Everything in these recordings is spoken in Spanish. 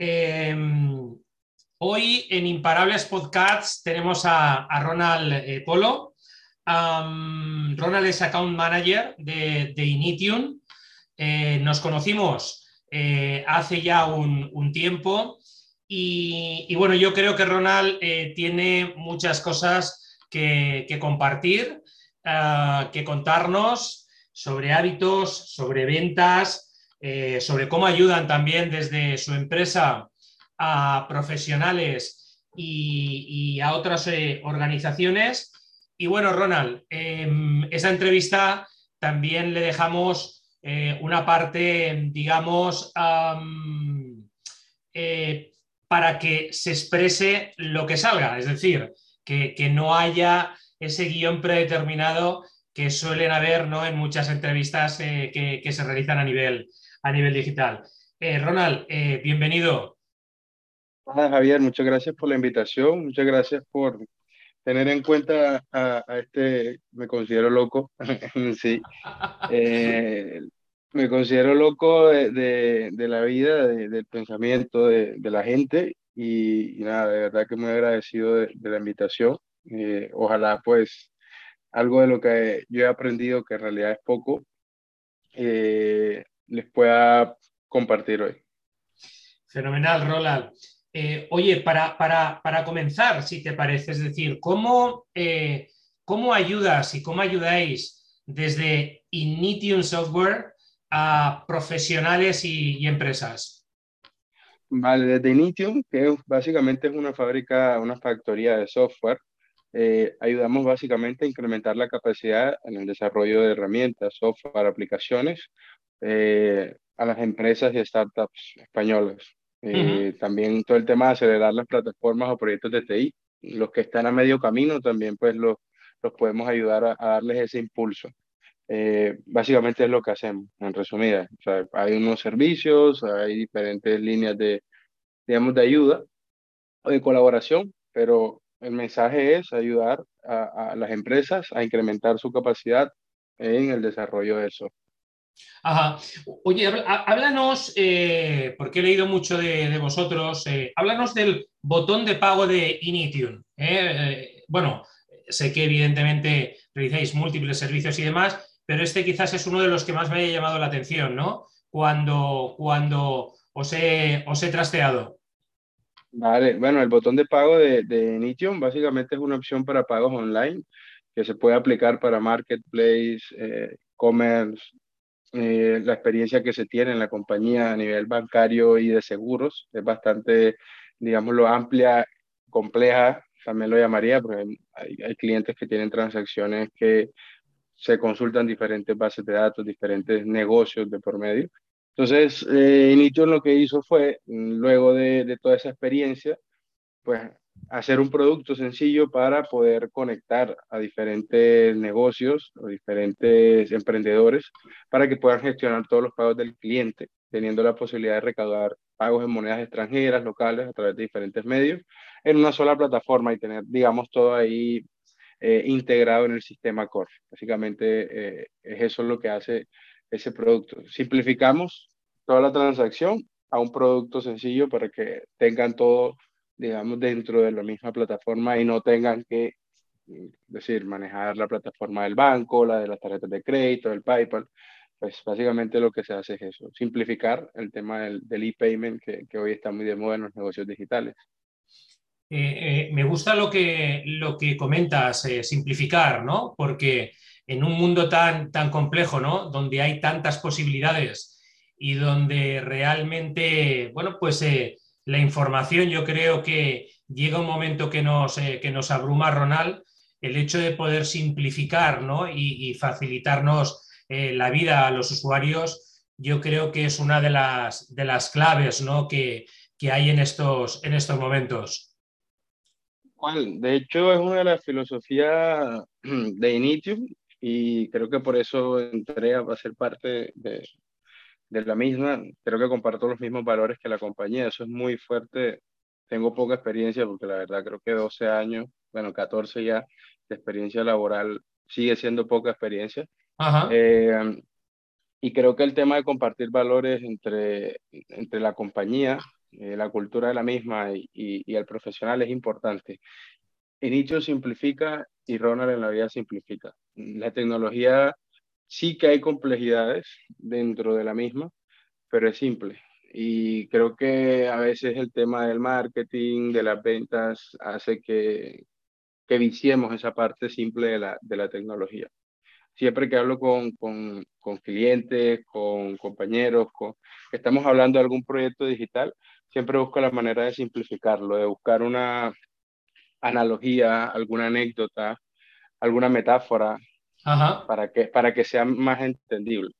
Em, hoy en Imparables Podcasts tenemos a, Ronald eh, Polo. Ronald es Account Manager de, Initium. Eh, nos conocimos eh, hace ya un, tiempo y, bueno, yo creo que Ronald tiene muchas cosas que, compartir, ah, que contarnos sobre hábitos, sobre ventas, eh, sobre cómo ayudan también desde su empresa a profesionales y, a otras eh, organizaciones. Y bueno, Ronald, em, esa entrevista también le dejamos eh, una parte, digamos, para que se exprese lo que salga, es decir, que, no haya ese guion predeterminado que suelen haber ¿no? en muchas entrevistas que, que, se realizan a nivel, a nivel digital. Eh, Ronald, eh, bienvenido. Hola Javier, muchas gracias por la invitación, muchas gracias por tener en cuenta a, este, me considero loco, sí, eh, me considero loco de, la vida, del pensamiento de, la gente y, nada, de verdad que muy agradecido de, la invitación. ojalá pues algo de lo que yo he aprendido, que en realidad es poco, les pueda compartir hoy. Fenomenal, Roland. Eh, oye, para, para, para, comenzar, si te parece, es decir, ¿cómo, eh, ¿cómo ayudas y cómo ayudáis desde Initium Software a profesionales y, empresas? Vale, desde Initium, que básicamente es una fábrica, una factoría de software, eh, ayudamos básicamente a incrementar la capacidad en el desarrollo de herramientas, software, aplicaciones eh, a las empresas y startups españolas. Eh, también todo el tema de acelerar las plataformas o proyectos de TI. Los que están a medio camino también pues los, los podemos ayudar a, darles ese impulso. Eh, básicamente es lo que hacemos, en resumida. O sea, hay unos servicios, hay diferentes líneas de, digamos, de ayuda o de colaboración, pero el mensaje es ayudar a, a las empresas a incrementar su capacidad en el desarrollo de eso. Ajá. Oye, háblanos, eh, porque he leído mucho de, vosotros, eh, háblanos del botón de pago de Initium. ¿eh? bueno, sé que evidentemente realizáis múltiples servicios y demás, pero este quizás es uno de los que más me haya llamado la atención, ¿no? Cuando, cuando os, he, os he trasteado. Vale, bueno, el botón de pago de, de Initium básicamente es una opción para pagos online que se puede aplicar para marketplace, e-commerce, eh, la experiencia que se tiene en la compañía a nivel bancario y de seguros es bastante, digámoslo, amplia, compleja, también lo llamaría, porque hay, clientes que tienen transacciones que se consultan diferentes bases de datos, diferentes negocios de por medio. Entonces, eh, lo que hizo fue, luego de toda esa experiencia, pues hacer un producto sencillo para poder conectar a diferentes negocios o diferentes emprendedores para que puedan gestionar todos los pagos del cliente, teniendo la posibilidad de recaudar pagos en monedas extranjeras, locales, a través de diferentes medios, en una sola plataforma y tener, digamos, todo ahí eh, integrado en el sistema core. Básicamente eh, es eso lo que hace ese producto. Simplificamos toda la transacción a un producto sencillo para que tengan todo digamos, dentro de la misma plataforma y no tengan que, mm, decir, manejar la plataforma del banco, la de las tarjetas de crédito, el PayPal. Pues básicamente lo que se hace es eso, simplificar el tema del, del e-payment que, que, hoy está muy de moda en los negocios digitales. Eh, eh, me gusta lo que, lo que comentas, eh, simplificar, ¿no? Porque en un mundo tan, tan complejo, ¿no? Donde hay tantas posibilidades y donde realmente, bueno, pues la información, yo creo que llega un momento que nos, eh, que nos abruma, Ronald, el hecho de poder simplificar y, facilitarnos eh, la vida a los usuarios, yo creo que es una de las, de las claves ¿no? que, que, hay en estos, en estos momentos. De hecho, es una de las filosofías de Initium y creo que por eso entré a ser parte de, de la misma, creo que comparto los mismos valores que la compañía, eso es muy fuerte, tengo poca experiencia porque la verdad creo que 12 años, bueno, 14 ya de experiencia laboral sigue siendo poca experiencia. Eh, y creo que el tema de compartir valores entre, entre la compañía eh, la cultura de la misma y, y, el profesional es importante. Inicio simplifica y Ronald en la vida simplifica. La tecnología sí que hay complejidades dentro de la misma, pero es simple. Y creo que a veces el tema del marketing, de las ventas, hace que, que viciemos esa parte simple de la, de la tecnología. Siempre que hablo con, con, con clientes, con compañeros, con, estamos hablando de algún proyecto digital, siempre busco la manera de simplificarlo, de buscar una analogía, alguna anécdota, alguna metáfora Para, que, para que sea más entendible.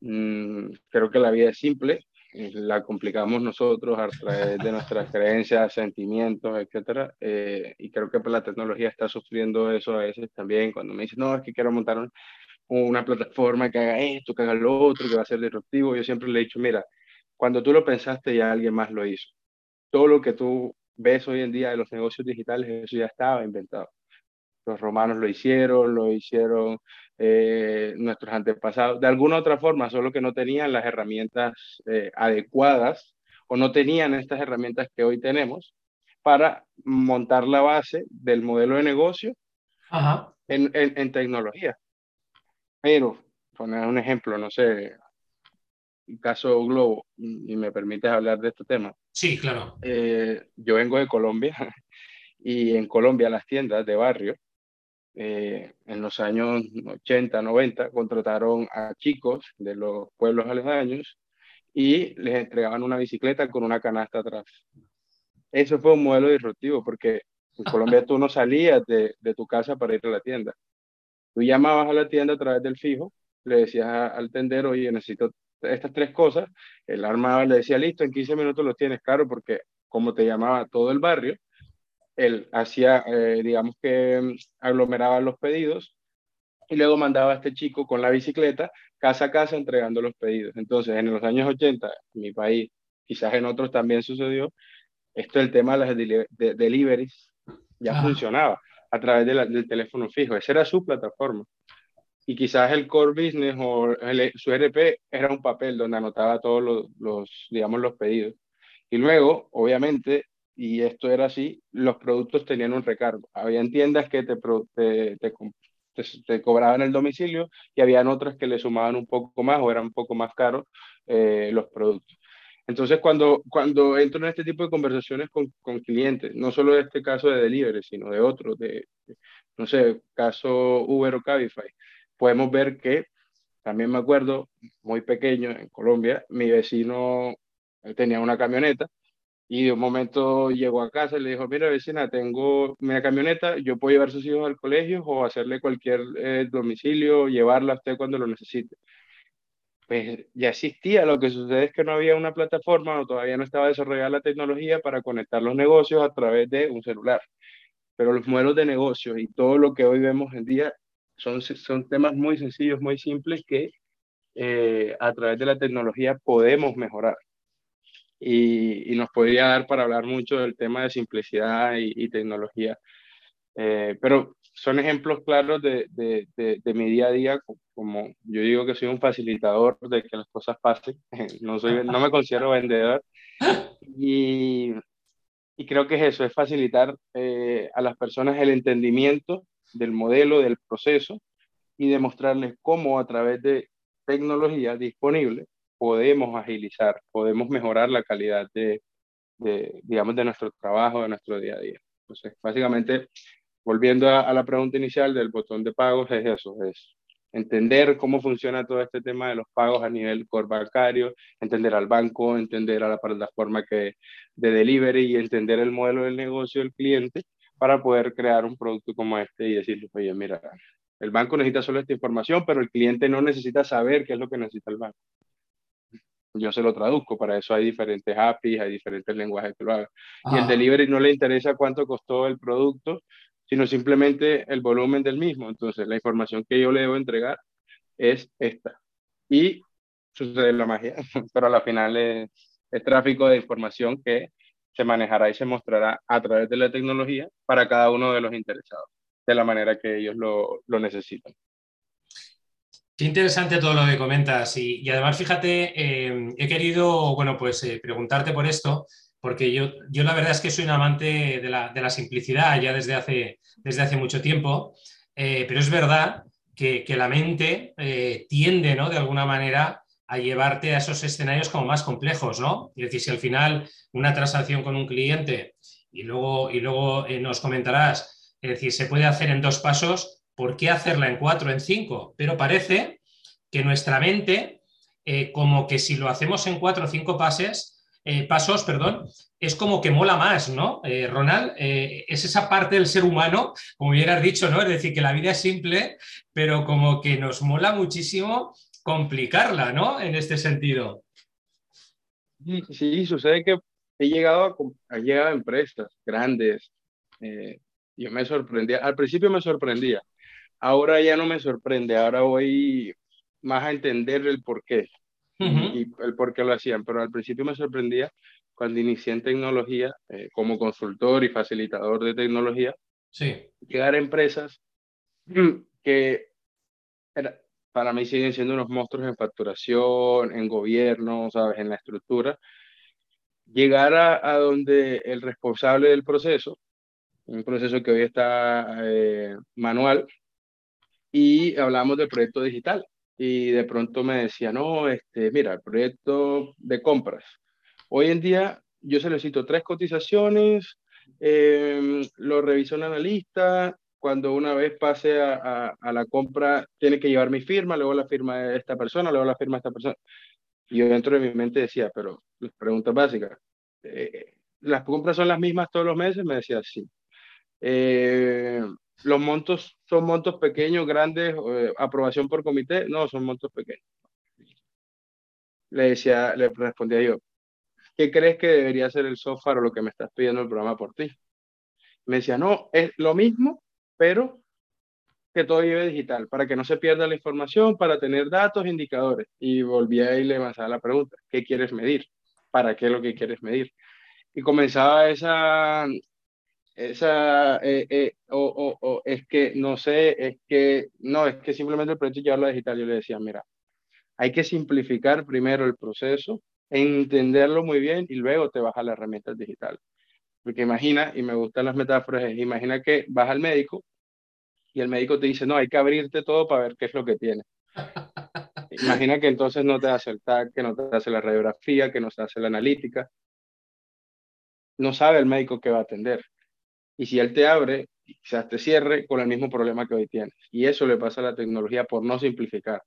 Mm, creo que la vida es simple, la complicamos nosotros a través de nuestras creencias, sentimientos, etcétera. Eh, y creo que la tecnología está sufriendo eso a veces también. Cuando me dicen, no, es que quiero montar una plataforma que haga esto, que haga lo otro, que va a ser disruptivo, yo siempre le he dicho, mira, cuando tú lo pensaste ya alguien más lo hizo. Todo lo que tú ves hoy en día de los negocios digitales, eso ya estaba inventado. Los romanos lo hicieron, lo hicieron eh, nuestros antepasados, de alguna otra forma, solo que no tenían las herramientas eh, adecuadas o no tenían estas herramientas que hoy tenemos para montar la base del modelo de negocio En, en, tecnología. Pero, poner un ejemplo, no sé, el caso Globo, y me permites hablar de este tema. Sí, claro. Eh, yo vengo de Colombia y en Colombia las tiendas de barrio eh, en los años 80, 90, contrataron a chicos de los pueblos aledaños y les entregaban una bicicleta con una canasta atrás. Eso fue un modelo disruptivo porque en Colombia tú no salías de, de tu casa para ir a la tienda. Tú llamabas a la tienda a través del fijo, le decías al tendero, oye, necesito estas tres cosas, el armaba le decía, listo, en 15 minutos los tienes, claro, porque como te llamaba todo el barrio, él hacía, eh, digamos que mm, aglomeraba los pedidos y luego mandaba a este chico con la bicicleta casa a casa entregando los pedidos. Entonces, en los años 80, en mi país, quizás en otros también sucedió, esto el tema de las deliveries ya funcionaba a través del teléfono fijo. Esa era su plataforma. Y quizás el core business o su RP era un papel donde anotaba todos los, los, digamos, los pedidos. Y luego, obviamente, y esto era así, los productos tenían un recargo. Había tiendas que te, te, te, cobraban el domicilio y habían otras que le sumaban un poco más o eran un poco más caros eh, los productos. Entonces, cuando, cuando entro en este tipo de conversaciones con, con clientes, no solo de este caso de delivery, sino de otros, de, no sé, caso Uber o Cabify, podemos ver que, también me acuerdo, muy pequeño en Colombia, mi vecino tenía una camioneta y de un momento llegó a casa y le dijo, mira vecina, tengo mi camioneta, yo puedo llevar a sus hijos al colegio o hacerle cualquier eh, domicilio, llevarla a usted cuando lo necesite. Pues ya existía, lo que sucede es que no había una plataforma o todavía no estaba desarrollada la tecnología para conectar los negocios a través de un celular. Pero los modelos de negocios y todo lo que hoy vemos en día son, son temas muy sencillos, muy simples que eh, a través de la tecnología podemos mejorar y, nos podría dar para hablar mucho del tema de simplicidad y, tecnología. Eh, pero son ejemplos claros de, de, de, mi día a día, como yo digo que soy un facilitador de que las cosas pasen, no, soy, no me considero vendedor. Y, y creo que es eso, es facilitar eh, a las personas el entendimiento del modelo, del proceso y demostrarles cómo a través de tecnología disponible podemos agilizar, podemos mejorar la calidad de, de, digamos, de nuestro trabajo, de nuestro día a día. Entonces, básicamente, volviendo a, la pregunta inicial del botón de pagos, es eso, es entender cómo funciona todo este tema de los pagos a nivel core bancario, entender al banco, entender a la plataforma que, de delivery y entender el modelo del negocio del cliente para poder crear un producto como este y decirle, oye, mira, el banco necesita solo esta información, pero el cliente no necesita saber qué es lo que necesita el banco yo se lo traduzco, para eso hay diferentes APIs, hay diferentes lenguajes que lo hagan. Y el delivery no le interesa cuánto costó el producto, sino simplemente el volumen del mismo. Entonces, la información que yo le debo entregar es esta. Y sucede la magia, pero a la final es, tráfico de información que se manejará y se mostrará a través de la tecnología para cada uno de los interesados, de la manera que ellos lo, lo necesitan. Qué interesante todo lo que comentas y, además fíjate, eh, he querido, bueno, pues eh, preguntarte por esto, porque yo, yo la verdad es que soy un amante de la, simplicidad ya desde hace, desde hace mucho tiempo, eh, pero es verdad que, la mente tiende, ¿no? De alguna manera a llevarte a esos escenarios como más complejos, ¿no? Es decir, si al final una transacción con un cliente y luego, y luego nos comentarás, es decir, se puede hacer en dos pasos, ¿por qué hacerla en cuatro, en cinco? Pero parece que nuestra mente, eh, como que si lo hacemos en cuatro o cinco pases, eh, pasos, perdón, es como que mola más, ¿no? Eh, Ronald, es esa parte del ser humano, como hubieras dicho, ¿no? Es decir, que la vida es simple, pero como que nos mola muchísimo complicarla, ¿no? En este sentido. Sí, sucede que he llegado a, llegado a empresas grandes. yo me sorprendía, al principio me sorprendía, ahora ya no me sorprende, ahora voy más a entender el por qué y el por qué lo hacían, pero al principio me sorprendía cuando inicié en tecnología eh, como consultor y facilitador de tecnología, sí. llegar a empresas que para mí siguen siendo unos monstruos en facturación, en gobierno, ¿sabes? en la estructura, llegar a, a donde el responsable del proceso, un proceso que hoy está eh, manual, y hablamos del proyecto digital. Y de pronto me decía, no, este, mira, el proyecto de compras. Hoy en día yo solicito tres cotizaciones, em, lo revisa un analista, cuando una vez pase a, a, la compra tiene que llevar mi firma, luego la firma de esta persona, luego la firma de esta persona. Y yo dentro de mi mente decía, pero pregunta básica, eh, ¿las compras son las mismas todos los meses? Me decía, sí. Eh, los montos son montos pequeños, grandes, eh, aprobación por comité, no, son montos pequeños. Le decía, le respondía yo, ¿qué crees que debería ser el software o lo que me estás pidiendo el programa por ti? Me decía, no, es lo mismo, pero que todo lleve digital, para que no se pierda la información, para tener datos, indicadores. Y volví a irle más a la pregunta, ¿qué quieres medir? ¿Para qué lo que quieres medir? Y comenzaba esa, esa, eh, eh, o, o, es que, no sé, es que, no, es que simplemente el proyecto llevarlo a digital. Yo le decía, mira, hay que simplificar primero el proceso, entenderlo muy bien y luego te vas a la herramienta digital. Porque imagina, y me gustan las metáforas, imagina que vas al médico y el médico te dice, no, hay que abrirte todo para ver qué es lo que tienes. Imagina que entonces no te hace el TAC, que no te hace la radiografía, que no te hace la analítica. No sabe el médico qué va a atender. Y si él te abre, quizás te cierre con el mismo problema que hoy tienes. Y eso le pasa a la tecnología por no simplificar,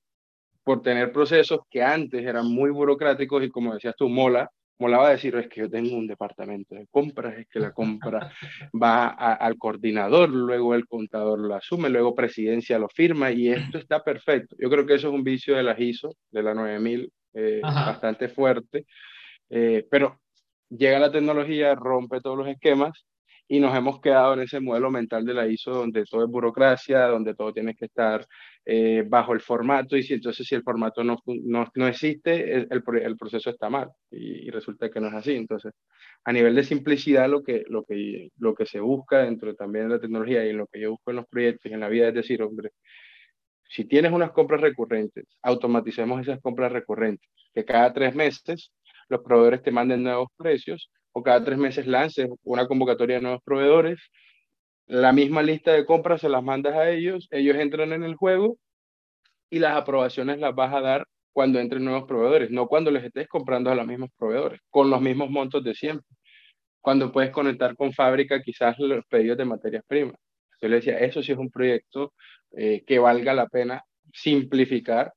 por tener procesos que antes eran muy burocráticos y como decías tú, mola, molaba decir, es que yo tengo un departamento de compras, es que la compra va al coordinador, luego el contador lo asume, luego presidencia lo firma y esto está perfecto. Yo creo que eso es un vicio de la ISO, de la 9000, eh, bastante fuerte, eh, pero llega la tecnología, rompe todos los esquemas y nos hemos quedado en ese modelo mental de la ISO donde todo es burocracia, donde todo tiene que estar eh, bajo el formato y si entonces si el formato no, no, no existe, el, el, proceso está mal y, resulta que no es así. Entonces, a nivel de simplicidad, lo que, lo que, lo que se busca dentro también de la tecnología y lo que yo busco en los proyectos y en la vida es decir, hombre, si tienes unas compras recurrentes, automaticemos esas compras recurrentes, que cada tres meses los proveedores te manden nuevos precios o cada tres meses lances una convocatoria de nuevos proveedores, la misma lista de compras se las mandas a ellos, ellos entran en el juego y las aprobaciones las vas a dar cuando entren nuevos proveedores, no cuando les estés comprando a los mismos proveedores, con los mismos montos de siempre. Cuando puedes conectar con fábrica quizás los pedidos de materias primas. Yo le decía, eso sí es un proyecto eh, que valga la pena simplificar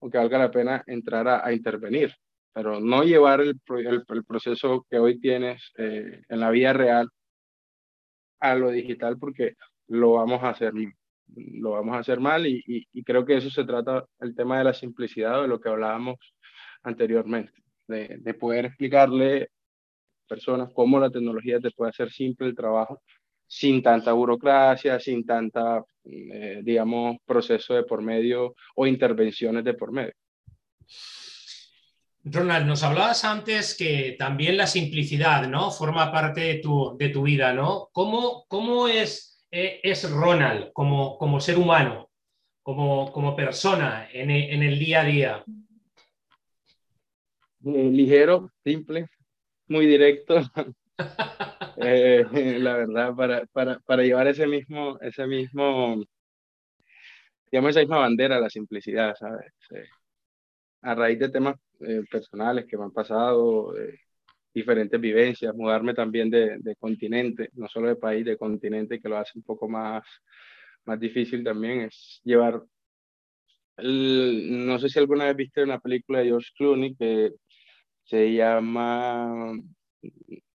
o que valga la pena entrar a intervenir pero no llevar el, el, proceso que hoy tienes eh, en la vida real a lo digital porque lo vamos a hacer lo vamos a hacer mal y, y, creo que eso se trata el tema de la simplicidad de lo que hablábamos anteriormente de, de poder explicarle a personas cómo la tecnología te puede hacer simple el trabajo sin tanta burocracia, sin tanta, eh, digamos, proceso de por medio o intervenciones de por medio. Ronald, nos hablabas antes que también la simplicidad, ¿no? Forma parte de tu, de tu vida, ¿no? ¿Cómo, cómo es, eh, es Ronald como, como ser humano? como, persona en, el día a día? Eh, ligero, simple, muy directo. Eh, la verdad, para, para, llevar ese mismo, ese mismo, digamos, esa misma bandera, la simplicidad, ¿sabes? A raíz de temas eh, personales que me han pasado, diferentes vivencias, mudarme también de, de, continente, no solo de país, de continente, que lo hace un poco más, más difícil también, es llevar, no sé si alguna vez viste una película de George Clooney que se llama,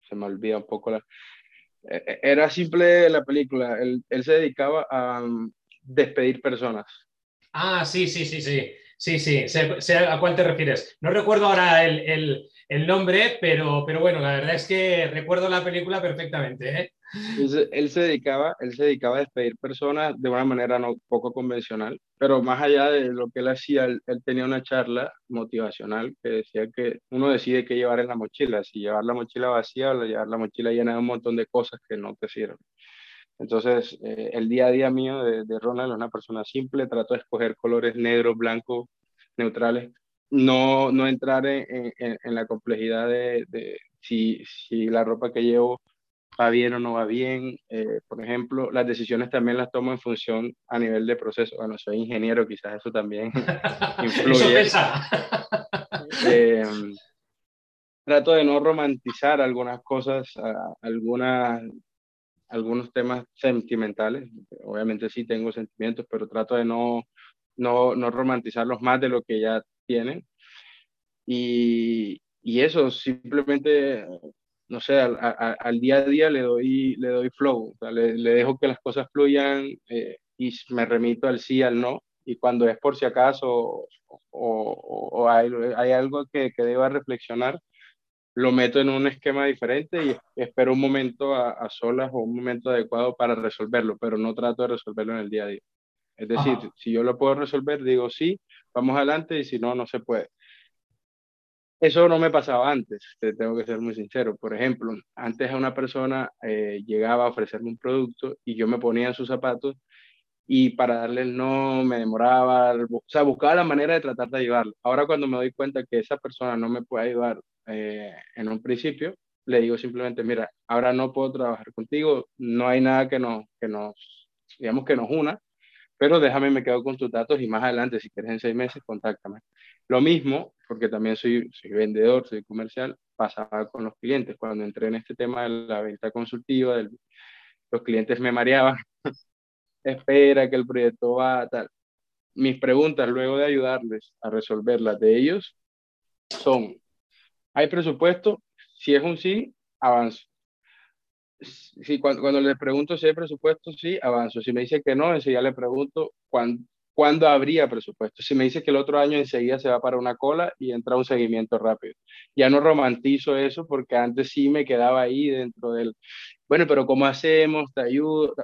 se me olvida un poco la, e, e, era simple la película, él, él se dedicaba a mm, despedir personas. Ah, sí, sí, sí, sí. Sí, sí, sé, a cuál te refieres. No recuerdo ahora el, el, nombre, pero, pero bueno, la verdad es que recuerdo la película perfectamente. ¿eh? Él, se dedicaba, él se dedicaba a despedir personas de una manera no poco convencional, pero más allá de lo que él hacía, él, tenía una charla motivacional que decía que uno decide qué llevar en la mochila, si llevar la mochila vacía o llevar la mochila llena de un montón de cosas que no te sirven. Entonces, eh, el día a día mío de, de, Ronald es una persona simple, trato de escoger colores negros, blancos, neutrales, no, no entrar en, en, la complejidad de, de, si, si la ropa que llevo va bien o no va bien. Eh, por ejemplo, las decisiones también las tomo en función a nivel de proceso. Bueno, soy ingeniero, quizás eso también influye. Eso eh, trato de no romantizar algunas cosas, algunas algunos temas sentimentales. Obviamente sí tengo sentimientos, pero trato de no, no, no romantizarlos más de lo que ya tienen. Y, y eso, simplemente, no sé, al, al, día a día le doy, le doy flow, le, le, dejo que las cosas fluyan eh, y me remito al sí, al no. Y cuando es por si acaso o, o, o hay, hay, algo que, que deba reflexionar, lo meto en un esquema diferente y espero un momento a, solas o un momento adecuado para resolverlo, pero no trato de resolverlo en el día a día. Es decir, si yo lo puedo resolver, digo sí, vamos adelante y si no, no se puede. Eso no me pasaba antes, te tengo que ser muy sincero. Por ejemplo, antes a una persona eh, llegaba a ofrecerme un producto y yo me ponía en sus zapatos y para darle el no me demoraba, o sea, buscaba la manera de tratar de ayudarlo. Ahora cuando me doy cuenta que esa persona no me puede ayudar eh, en un principio, le digo simplemente, mira, ahora no puedo trabajar contigo, no hay nada que nos, que nos, digamos que nos una, pero déjame, me quedo con tus datos y más adelante, si quieres en seis meses, contáctame. Lo mismo, porque también soy, soy vendedor, soy comercial, pasaba con los clientes. Cuando entré en este tema de la venta consultiva, los clientes me mareaban, espera que el proyecto va, tal. Mis preguntas, luego de ayudarles a resolver las de ellos, son, ¿Hay presupuesto? Si es un sí, avanzo. Si, cuando, cuando les pregunto si hay presupuesto, sí, avanzo. Si me dice que no, enseguida le pregunto cuándo, cuándo habría presupuesto. Si me dice que el otro año enseguida se va para una cola y entra un seguimiento rápido. Ya no romantizo eso porque antes sí me quedaba ahí dentro del, bueno, pero ¿cómo hacemos? ¿Te ayudo?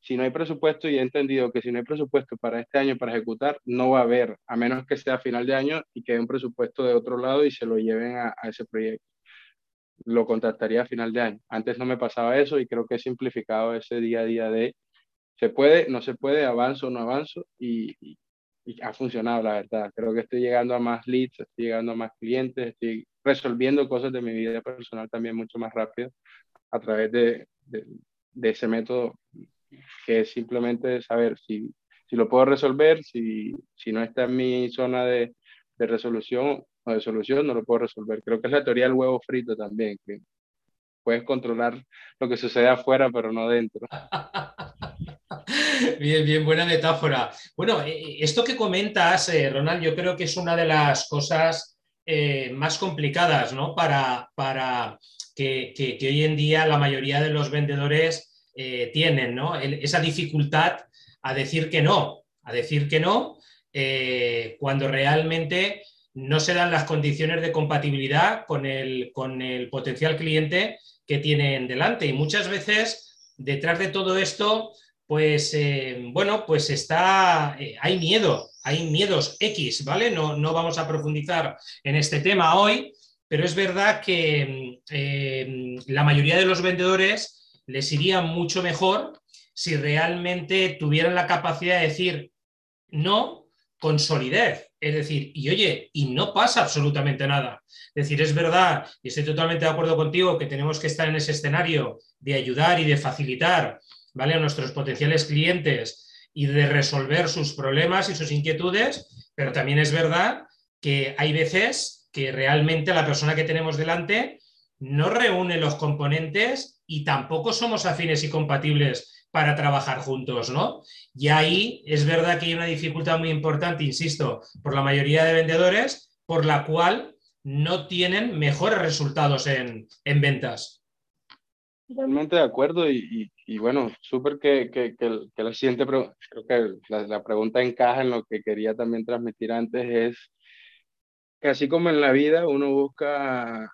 Si no hay presupuesto, y he entendido que si no hay presupuesto para este año para ejecutar, no va a haber, a menos que sea final de año y quede un presupuesto de otro lado y se lo lleven a, ese proyecto. Lo contactaría a final de año. Antes no me pasaba eso y creo que he simplificado ese día a día de se puede, no se puede, avanzo o no avanzo y, y, ha funcionado, la verdad. Creo que estoy llegando a más leads, estoy llegando a más clientes, estoy resolviendo cosas de mi vida personal también mucho más rápido a través de, de, de ese método que es simplemente saber si, si lo puedo resolver, si, si no está en mi zona de, de resolución o de solución, no lo puedo resolver. Creo que es la teoría del huevo frito también, que puedes controlar lo que sucede afuera, pero no dentro. Bien, bien, buena metáfora. Bueno, eh, eh, esto que comentas, eh, Ronald, yo creo que es una de las cosas más complicadas, ¿no? Para, para que, que, que, hoy en día la mayoría de los vendedores eh, tienen, ¿no? esa dificultad a decir que no, a decir que no, eh, cuando realmente no se dan las condiciones de compatibilidad con el, con el potencial cliente que tienen delante. Y muchas veces, detrás de todo esto, pues eh, bueno, pues está, hay miedo, hay miedos X, ¿vale? No, no, vamos a profundizar en este tema hoy, pero es verdad que la mayoría de los vendedores les iría mucho mejor si realmente tuvieran la capacidad de decir no con solidez. Es decir, y oye, y no pasa absolutamente nada. Es decir, es verdad, y estoy totalmente de acuerdo contigo, que tenemos que estar en ese escenario de ayudar y de facilitar ¿vale? a nuestros potenciales clientes y de resolver sus problemas y sus inquietudes, pero también es verdad que hay veces que realmente la persona que tenemos delante no reúne los componentes y tampoco somos afines y compatibles para trabajar juntos, ¿no? Y ahí es verdad que hay una dificultad muy importante, insisto, por la mayoría de vendedores, por la cual no tienen mejores resultados en, ventas. Totalmente de acuerdo y, bueno, súper que, que, que, la siguiente, creo que la, la, pregunta encaja en lo que quería también transmitir antes, es que así como en la vida uno busca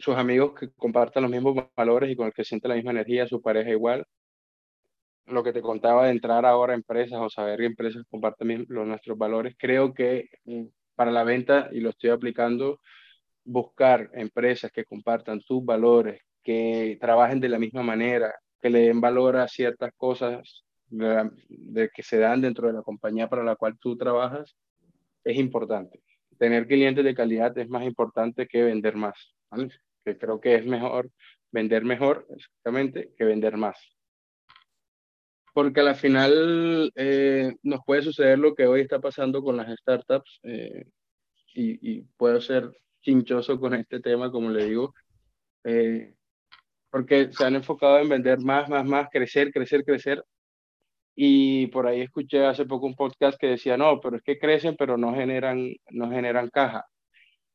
sus amigos que compartan los mismos valores y con el que siente la misma energía, su pareja igual, lo que te contaba de entrar ahora a empresas o saber que empresas comparten los, nuestros valores, creo que mm, para la venta, y lo estoy aplicando, buscar empresas que compartan tus valores, que trabajen de la misma manera, que le den valor a ciertas cosas de, que se dan dentro de la compañía para la cual tú trabajas, es importante. Tener clientes de calidad es más importante que vender más, que creo que es mejor vender mejor, exactamente, que vender más porque al final eh, nos puede suceder lo que hoy está pasando con las startups eh, y, y, puedo ser chinchoso con este tema, como le digo, eh, porque se han enfocado en vender más, más, más, crecer, crecer, crecer. Y por ahí escuché hace poco un podcast que decía, no, pero es que crecen, pero no generan, no generan caja.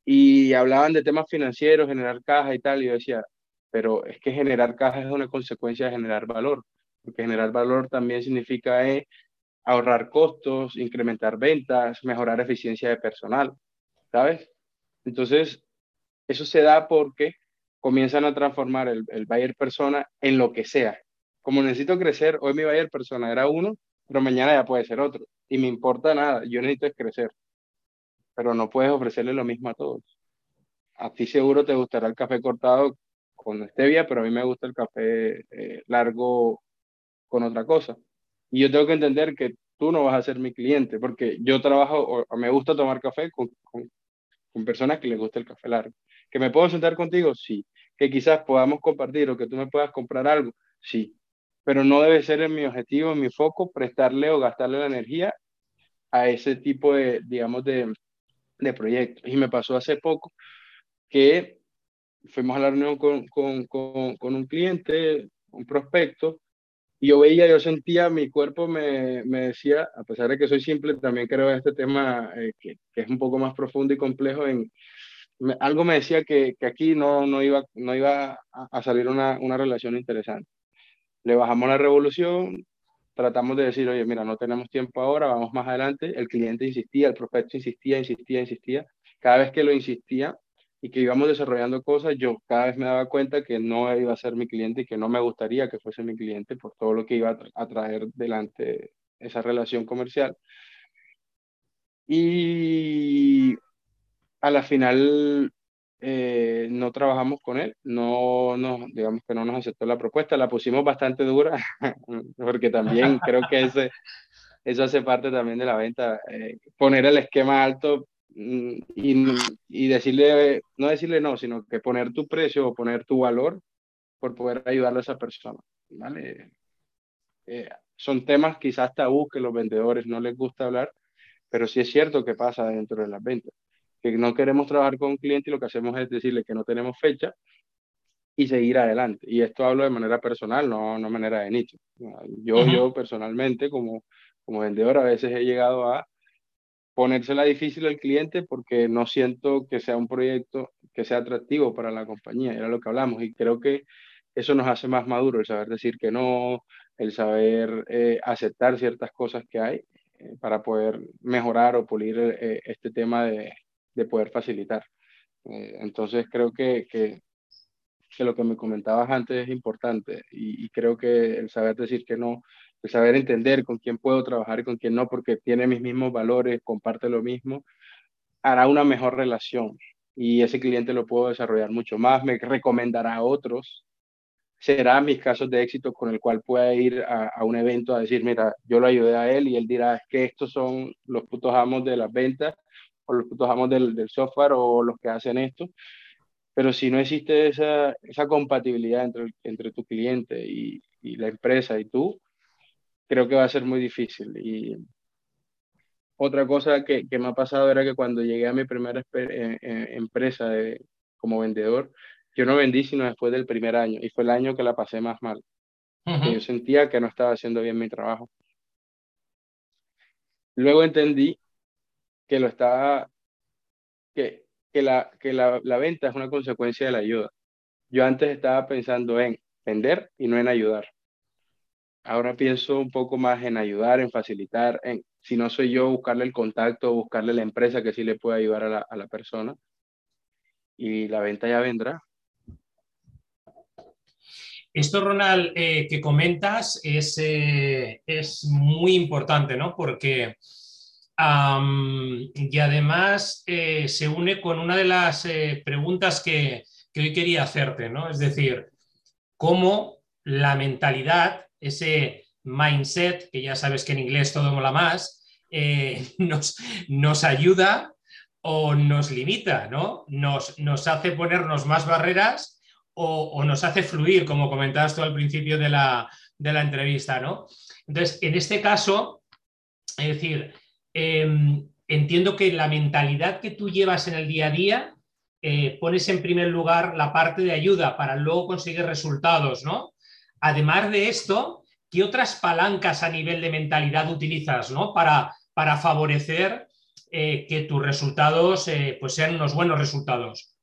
Y hablaban de temas financieros, generar caja y tal, y yo decía, pero es que generar caja es una consecuencia de generar valor porque generar valor también significa eh, ahorrar costos, incrementar ventas, mejorar eficiencia de personal, ¿sabes? Entonces, eso se da porque comienzan a transformar el, el buyer persona en lo que sea. Como necesito crecer, hoy mi buyer persona era uno, pero mañana ya puede ser otro. Y me importa nada, yo necesito es crecer. Pero no puedes ofrecerle lo mismo a todos. A ti seguro te gustará el café cortado con stevia, pero a mí me gusta el café eh, largo con otra cosa. Y yo tengo que entender que tú no vas a ser mi cliente, porque yo trabajo o, me gusta tomar café con, con, personas que les gusta el café largo. ¿Que me puedo sentar contigo? Sí. ¿Que quizás podamos compartir o que tú me puedas comprar algo? Sí. Pero no debe ser en mi objetivo, en mi foco, prestarle o gastarle la energía a ese tipo de, digamos, de, de proyectos. Y me pasó hace poco que fuimos a la reunión con, con, con, un cliente, un prospecto, y yo veía, yo sentía, mi cuerpo me, me decía, a pesar de que soy simple, también creo en este tema eh, que, que, es un poco más profundo y complejo, en, algo me decía que, que, aquí no, no iba, no iba a, salir una, una relación interesante. Le bajamos la revolución, tratamos de decir, oye, mira, no tenemos tiempo ahora, vamos más adelante. El cliente insistía, el prospecto insistía, insistía, insistía. Cada vez que lo insistía, y que íbamos desarrollando cosas, yo cada vez me daba cuenta que no iba a ser mi cliente y que no me gustaría que fuese mi cliente por todo lo que iba a traer delante esa relación comercial. Y a la final eh, no trabajamos con él, no, no, digamos que no nos aceptó la propuesta, la pusimos bastante dura, porque también creo que ese, eso hace parte también de la venta, eh, poner el esquema alto Mm, y, y, decirle, no decirle no, sino que poner tu precio o poner tu valor por poder ayudarle a esa persona. ¿vale? Eh, son temas quizás tabú que los vendedores no les gusta hablar, pero sí es cierto que pasa dentro de las ventas. Que no queremos trabajar con un cliente y lo que hacemos es decirle que no tenemos fecha y seguir adelante. Y esto hablo de manera personal, no, no manera de nicho. Yo, yo personalmente, como, como vendedor, a veces he llegado a ponérsela difícil al cliente porque no siento que sea un proyecto que sea atractivo para la compañía, era lo que hablamos, y creo que eso nos hace más maduros, el saber decir que no, el saber eh, aceptar ciertas cosas que hay eh, para poder mejorar o pulir eh, este tema de, de poder facilitar. entonces creo que, que, que, lo que me comentabas antes es importante y, creo que el saber decir que no saber entender con quién puedo trabajar y con quién no, porque tiene mis mismos valores, comparte lo mismo, hará una mejor relación y ese cliente lo puedo desarrollar mucho más, me recomendará a otros será mis casos de éxito con el cual pueda ir a, un evento a decir, mira, yo lo ayudé a él y él dirá, es que estos son los putos amos de las ventas o los putos amos del, del software o los que hacen esto. Pero si no existe esa, esa compatibilidad entre, entre tu cliente y, y la empresa y tú, creo que va a ser muy difícil. Y otra cosa que, que me ha pasado era que cuando llegué a mi primera eh, eh, empresa de, como vendedor, yo no vendí sino después del primer año y fue el año que la pasé más mal. Yo sentía que no estaba haciendo bien mi trabajo. Luego entendí que lo estaba, que, que, la, que la, la venta es una consecuencia de la ayuda. Yo antes estaba pensando en vender y no en ayudar. Ahora pienso un poco más en ayudar, en facilitar, en si no soy yo, buscarle el contacto, buscarle la empresa que sí le pueda ayudar a la, a la persona. Y la venta ya vendrá. Esto, Ronald, eh, que comentas es, eh, es, muy importante, ¿no? Porque, y además eh, se une con una de las preguntas que, que, hoy quería hacerte, ¿no? Es decir, cómo la mentalidad, ese mindset, que ya sabes que en inglés todo mola más, nos, nos ayuda o nos limita, ¿no? Nos, nos hace ponernos más barreras o, nos hace fluir, como comentabas tú al principio de la, entrevista, ¿no? Entonces, en este caso, es decir, em, entiendo que la mentalidad que tú llevas en el día a día, eh, pones en primer lugar la parte de ayuda para luego conseguir resultados, ¿no? Además de esto, ¿qué otras palancas a nivel de mentalidad utilizas, ¿no? Para, para favorecer eh, que tus resultados eh, pues sean unos buenos resultados.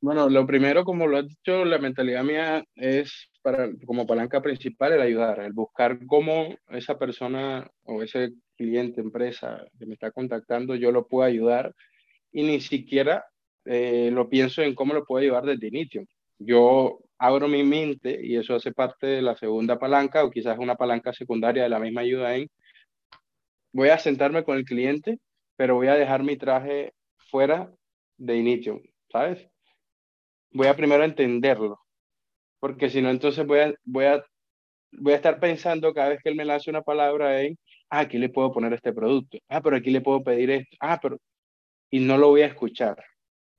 Bueno, lo primero, como lo has dicho, la mentalidad mía es para, como palanca principal el ayudar, el buscar cómo esa persona o ese cliente, empresa que me está contactando, yo lo puedo ayudar y ni siquiera eh, lo pienso en cómo lo puedo ayudar desde inicio. Yo abro mi mente y eso hace parte de la segunda palanca o quizás una palanca secundaria de la misma ayuda en voy a sentarme con el cliente, pero voy a dejar mi traje fuera de inicio, ¿sabes? voy a primero entenderlo, porque si no, entonces voy a, voy, a, voy a estar pensando cada vez que él me lance una palabra en, ah, aquí le puedo poner este producto, ah, pero aquí le puedo pedir esto, ah, pero, y no lo voy a escuchar.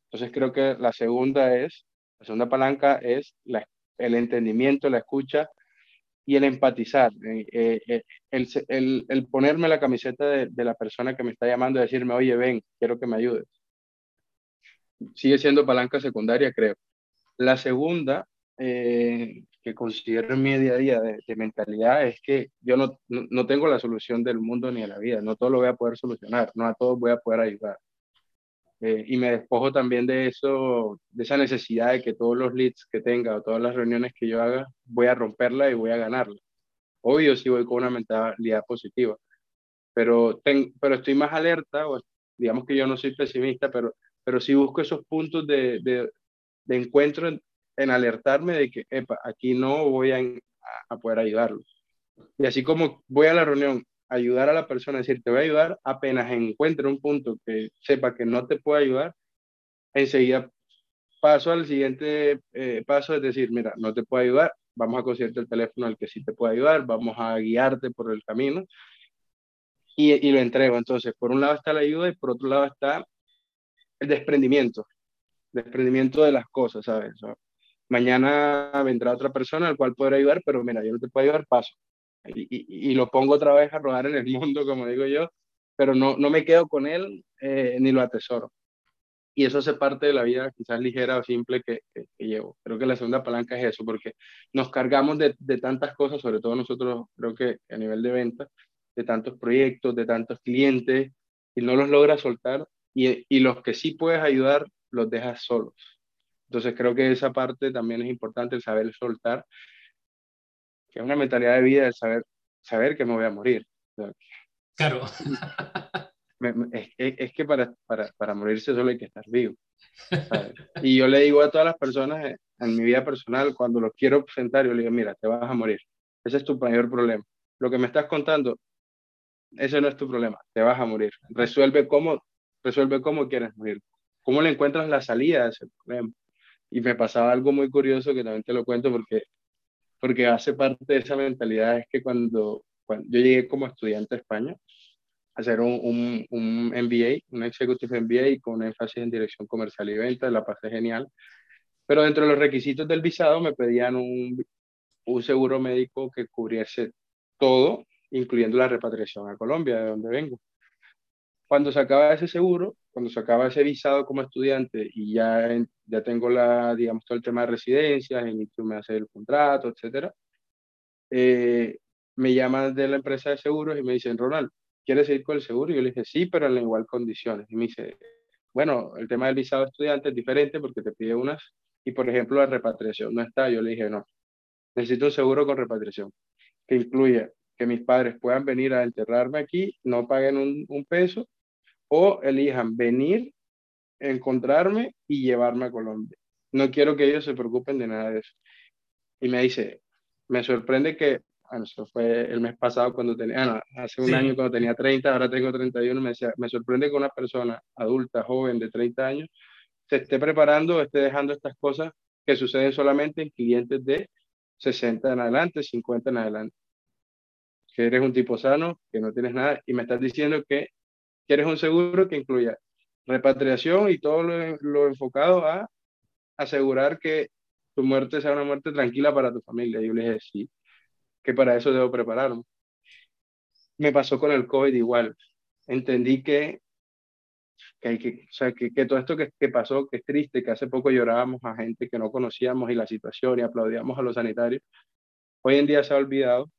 Entonces creo que la segunda es, la segunda palanca es la, el entendimiento, la escucha y el empatizar, eh, eh, eh, el, el, el, ponerme la camiseta de, de, la persona que me está llamando y decirme, oye, ven, quiero que me ayudes. Sigue siendo palanca secundaria, creo. La segunda, eh, que considero en mi día a día de, mentalidad, es que yo no, no, tengo la solución del mundo ni de la vida, no todo lo voy a poder solucionar, no a todos voy a poder ayudar. Eh, y me despojo también de eso, de esa necesidad de que todos los leads que tenga o todas las reuniones que yo haga, voy a romperla y voy a ganarla. Obvio, sí voy con una mentalidad positiva, pero, pero estoy más alerta, o digamos que yo no soy pesimista, pero, pero sí busco esos puntos de, de, de encuentro en, alertarme de que aquí no voy a, a, poder ayudarlo. Y así como voy a la reunión ayudar a la persona, decir, te voy a ayudar, apenas encuentre un punto que sepa que no te puede ayudar, enseguida paso al siguiente eh, paso, es decir, mira, no te puedo ayudar, vamos a conseguirte el teléfono al que sí te puede ayudar, vamos a guiarte por el camino y, y lo entrego. Entonces, por un lado está la ayuda y por otro lado está el desprendimiento desprendimiento de las cosas, ¿sabes? Mañana vendrá otra persona al cual podré ayudar, pero mira, yo no te puedo ayudar, paso. Y, y, lo pongo otra vez a rodar en el mundo, como digo yo, pero no, no me quedo con él eh, ni lo atesoro. Y eso hace parte de la vida quizás ligera o simple que, que, llevo. Creo que la segunda palanca es eso, porque nos cargamos de, de tantas cosas, sobre todo nosotros, creo que a nivel de venta, de tantos proyectos, de tantos clientes, y no los logras soltar. Y, y los que sí puedes ayudar, los dejas solos. Entonces creo que esa parte también es importante, el saber soltar, que es una mentalidad de vida, el saber, saber que me voy a morir. Claro. es, es, que para, para, para, morirse solo hay que estar vivo. Y yo le digo a todas las personas en mi vida personal, cuando los quiero sentar, yo le digo, mira, te vas a morir. Ese es tu mayor problema. Lo que me estás contando, ese no es tu problema, te vas a morir. Resuelve cómo, resuelve cómo quieres morir. ¿Cómo le encuentras la salida a ese problema? Y me pasaba algo muy curioso que también te lo cuento porque, porque hace parte de esa mentalidad, es que cuando, cuando yo llegué como estudiante a España, a hacer un, un, un MBA, un Executive MBA con énfasis en dirección comercial y venta, la pasé genial, pero dentro de los requisitos del visado me pedían un, un seguro médico que cubriese todo, incluyendo la repatriación a Colombia, de donde vengo. Cuando se acaba ese seguro, cuando se acaba ese visado como estudiante y ya, ya tengo la, digamos, todo el tema de residencia, el me hace el contrato, etcétera, eh, me llaman de la empresa de seguros y me dicen, Ronald, ¿quieres ir con el seguro? Y yo le dije, sí, pero en igual condiciones. Y me dice, bueno, el tema del visado estudiante es diferente porque te pide unas, y por ejemplo la repatriación no está. Yo le dije, no, necesito un seguro con repatriación que incluya que mis padres puedan venir a enterrarme aquí, no paguen un, un peso, o elijan venir, encontrarme y llevarme a Colombia. No quiero que ellos se preocupen de nada de eso. Y me dice, me sorprende que, bueno, eso fue el mes pasado cuando tenía, no, hace un año cuando tenía 30, ahora tengo 31, me decía, me sorprende que una persona adulta, joven, de 30 años, se esté preparando, esté dejando estas cosas que suceden solamente en clientes de 60 en adelante, 50 en adelante. Que eres un tipo sano, que no tienes nada, y me estás diciendo que quieres un seguro que incluya repatriación y todo lo, enfocado a asegurar que tu muerte sea una muerte tranquila para tu familia. Yo le dije, sí, que para eso debo prepararme. Me pasó con el COVID igual. Entendí que, que, que todo esto que, que, pasó, que es triste, que hace poco llorábamos a gente que no conocíamos y la situación y aplaudíamos a los sanitarios, hoy en día se ha olvidado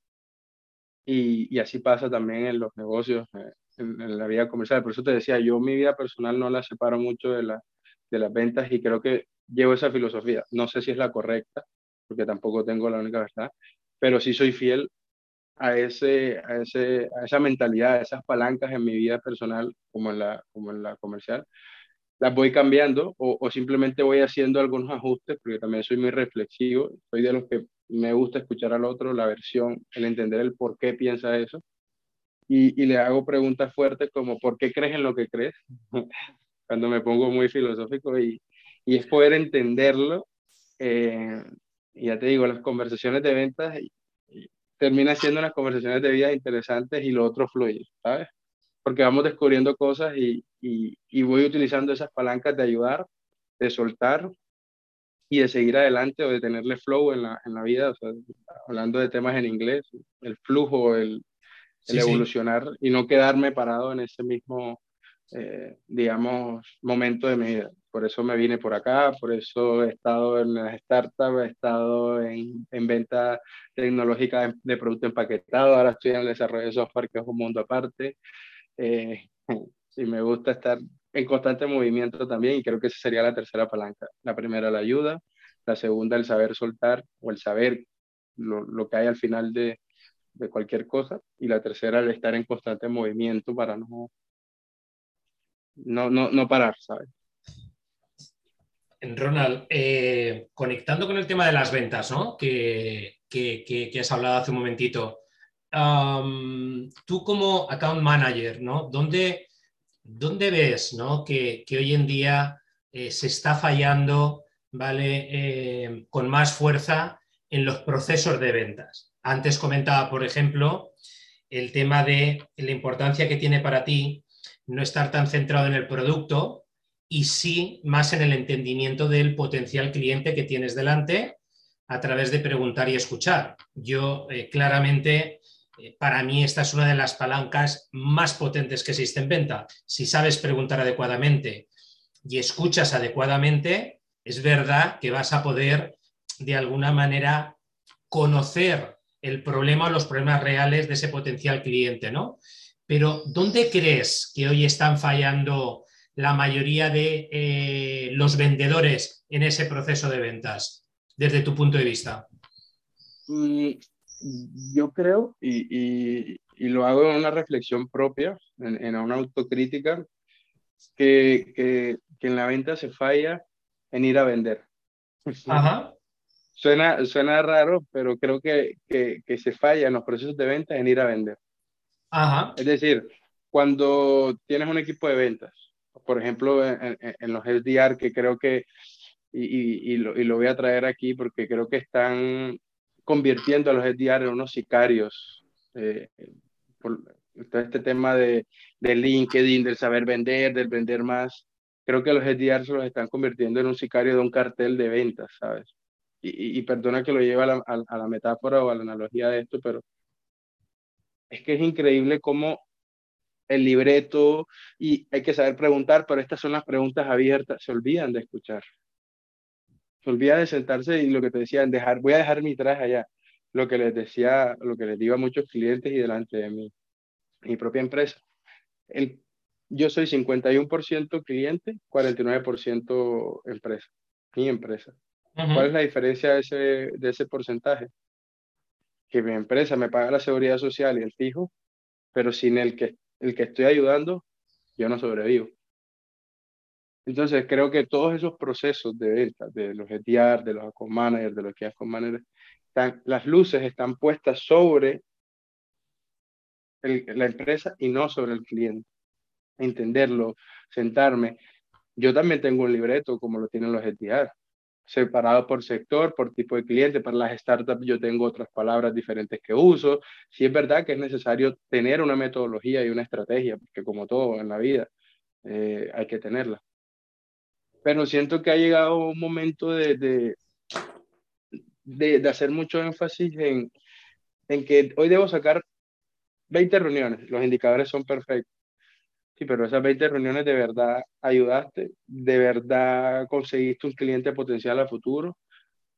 y, y así pasa también en los negocios. Eh, en, la vida comercial. Por eso te decía, yo mi vida personal no la separo mucho de, la, de las ventas y creo que llevo esa filosofía. No sé si es la correcta, porque tampoco tengo la única verdad, pero sí soy fiel a, ese, a, ese, a esa mentalidad, a esas palancas en mi vida personal como en la, como en la comercial. Las voy cambiando o, o simplemente voy haciendo algunos ajustes, porque también soy muy reflexivo, soy de los que me gusta escuchar al otro, la versión, el entender el por qué piensa eso y, y, le hago preguntas fuertes como ¿por qué crees en lo que crees? Cuando me pongo muy filosófico y, y es poder entenderlo. Eh, ya te digo, las conversaciones de ventas terminan siendo unas conversaciones de vida interesantes y lo otro fluye, ¿sabes? Porque vamos descubriendo cosas y, y, y voy utilizando esas palancas de ayudar, de soltar y de seguir adelante o de tenerle flow en la, en la vida, o sea, hablando de temas en inglés, el flujo, el, el evolucionar y no quedarme parado en ese mismo, eh, digamos, momento de mi vida. Por eso me vine por acá, por eso he estado en las startups, he estado en, en venta tecnológica de, de, producto empaquetado, ahora estoy en el desarrollo de software, que es un mundo aparte. Eh, y me gusta estar en constante movimiento también y creo que esa sería la tercera palanca. La primera, la ayuda. La segunda, el saber soltar o el saber lo, lo que hay al final de, de cualquier cosa. Y la tercera, el estar en constante movimiento para no, no, no, no parar, ¿sabes? Ronald, eh, conectando con el tema de las ventas, ¿no? Que, que, que, has hablado hace un momentito. Tú como account manager, ¿no? ¿Dónde, dónde ves ¿no? que, que, hoy en día eh, se está fallando ¿vale? Eh, con más fuerza en los procesos de ventas? Antes comentaba, por ejemplo, el tema de la importancia que tiene para ti no estar tan centrado en el producto y sí más en el entendimiento del potencial cliente que tienes delante a través de preguntar y escuchar. Yo eh, claramente, eh, para mí esta es una de las palancas más potentes que existe en venta. Si sabes preguntar adecuadamente y escuchas adecuadamente, es verdad que vas a poder de alguna manera conocer el problema o los problemas reales de ese potencial cliente, ¿no? Pero ¿dónde crees que hoy están fallando la mayoría de eh, los vendedores en ese proceso de ventas, desde tu punto de vista? Mm, yo creo, y, y, y lo hago en una reflexión propia, en, en una autocrítica, que, que, que, en la venta se falla en ir a vender. Ajá. Suena, suena raro, pero creo que, que, que, se falla en los procesos de venta en ir a vender. Ajá. Es decir, cuando tienes un equipo de ventas, por ejemplo, en, en, en los SDR, que creo que y, y, lo, y, lo, voy a traer aquí porque creo que están convirtiendo a los SDR en unos sicarios. Eh, por todo este tema de, de, LinkedIn, del saber vender, del vender más. Creo que los SDR se los están convirtiendo en un sicario de un cartel de ventas, ¿sabes? Y, perdona que lo lleve a la, a la metáfora o a la analogía de esto, pero es que es increíble cómo el libreto y hay que saber preguntar, pero estas son las preguntas abiertas, se olvidan de escuchar. Se olvida de sentarse y lo que te decían, dejar, voy a dejar mi traje allá. Lo que les decía, lo que les digo a muchos clientes y delante de mí, mi propia empresa. El, yo soy 51% cliente, 49% empresa, mi empresa. ¿Cuál es la diferencia de ese, de ese porcentaje? Que mi empresa me paga la seguridad social y el fijo, pero sin el que el que estoy ayudando, yo no sobrevivo. Entonces, creo que todos esos procesos de venta, de los ETR, de los account managers, de los que account managers, están, las luces están puestas sobre la empresa y no sobre el cliente. Entenderlo, sentarme. Yo también tengo un libreto como lo tienen los ETR separado por sector, por tipo de cliente. Para las startups yo tengo otras palabras diferentes que uso. Sí es verdad que es necesario tener una metodología y una estrategia, porque como todo en la vida eh, hay que tenerla. Pero siento que ha llegado un momento de, de, de, de hacer mucho énfasis en, en que hoy debo sacar 20 reuniones, los indicadores son perfectos Sí, pero esas 20 reuniones de verdad ayudaste, de verdad conseguiste un cliente potencial a futuro,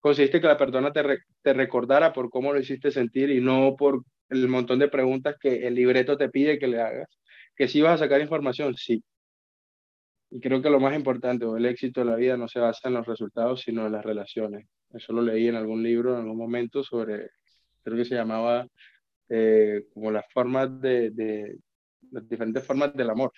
conseguiste que la persona te, te recordara por cómo lo hiciste sentir y no por el montón de preguntas que el libreto te pide que le hagas. Que si vas a sacar información, sí. Y creo que lo más importante o el éxito de la vida no se basa en los resultados, sino en las relaciones. Eso lo leí en algún libro en algún momento sobre, creo que se llamaba eh, como las formas de, de, las diferentes formas del amor.